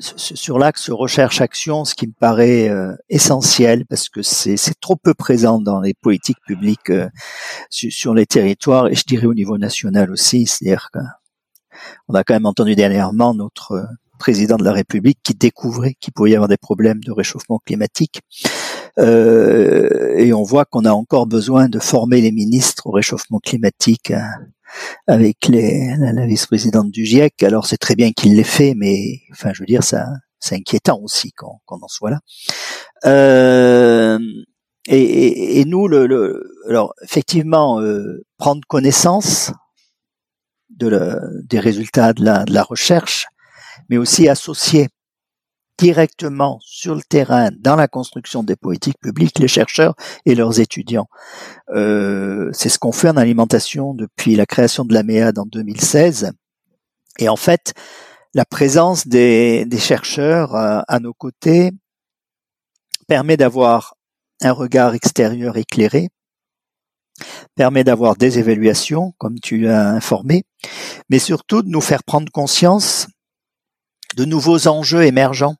sur sur l'axe recherche-action, ce qui me paraît euh, essentiel, parce que c'est trop peu présent dans les politiques publiques euh, su- sur les territoires, et je dirais au niveau national aussi, c'est-à-dire qu'on a quand même entendu dernièrement notre euh, président de la République qui découvrait qu'il pouvait y avoir des problèmes de réchauffement climatique. Euh, et on voit qu'on a encore besoin de former les ministres au réchauffement climatique hein, avec la, vice-présidente du GIEC. Alors c'est très bien qu'il l'ait fait, mais enfin je veux dire ça, c'est inquiétant aussi qu'on en soit là. Euh, et, nous, le, le- alors effectivement, euh, prendre connaissance des résultats de la, de la recherche, mais aussi associer directement sur le terrain, dans la construction des politiques publiques, les chercheurs et leurs étudiants. Euh, c'est ce qu'on fait en alimentation depuis la création de la MEAD en 2016. Et en fait, la présence des, chercheurs euh, à nos côtés permet d'avoir un regard extérieur éclairé, permet d'avoir des évaluations, comme tu as informé, mais surtout de nous faire prendre conscience de nouveaux enjeux émergents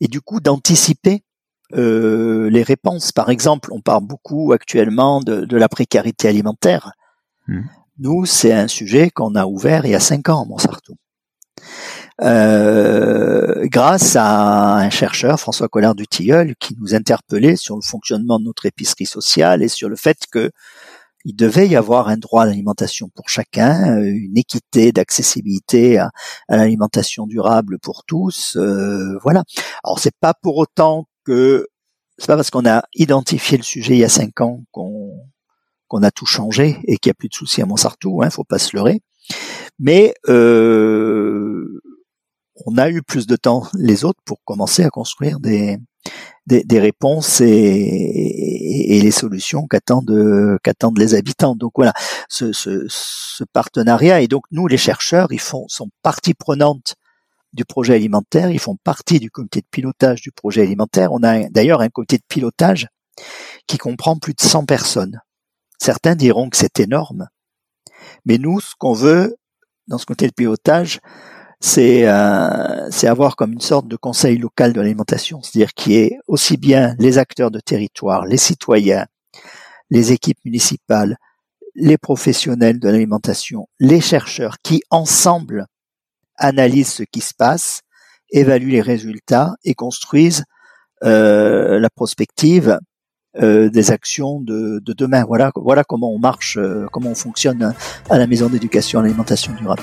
et du coup d'anticiper euh, les réponses. Par exemple, on parle beaucoup actuellement de, de la précarité alimentaire. Mhm. Nous, c'est un sujet qu'on a ouvert il y a cinq ans Montsartou. Euh, grâce à un chercheur, François Collard du Tilleul, qui nous interpellait sur le fonctionnement de notre épicerie sociale et sur le fait que il devait y avoir un droit à l'alimentation pour chacun, euh, une équité d'accessibilité à, l'alimentation durable pour tous. euh, voilà. Alors c'est pas pour autant que c'est pas parce qu'on a identifié le sujet il y a cinq ans qu'on qu'on a tout changé et qu'il n'y a plus de soucis à Montsartou, hein, faut pas se leurrer. Mais euh, on a eu plus de temps les autres pour commencer à construire des des, réponses et, les solutions qu'attendent les habitants. Donc voilà, ce, ce, partenariat et donc nous les chercheurs, ils font sont partie prenante du projet alimentaire, ils font partie du comité de pilotage du projet alimentaire. On a d'ailleurs un comité de pilotage qui comprend plus de 100 personnes. Certains diront que c'est énorme, mais nous, ce qu'on veut dans ce comité de pilotage, c'est euh, c'est avoir comme une sorte de conseil local de l'alimentation, c'est-à-dire qui est aussi bien les acteurs de territoire, les citoyens, les équipes municipales, les professionnels de l'alimentation, les chercheurs qui ensemble analysent ce qui se passe, évaluent les résultats et construisent euh, la prospective euh, des actions de, de demain. Voilà, comment on marche, comment on fonctionne à la maison d'éducation à l'alimentation durable.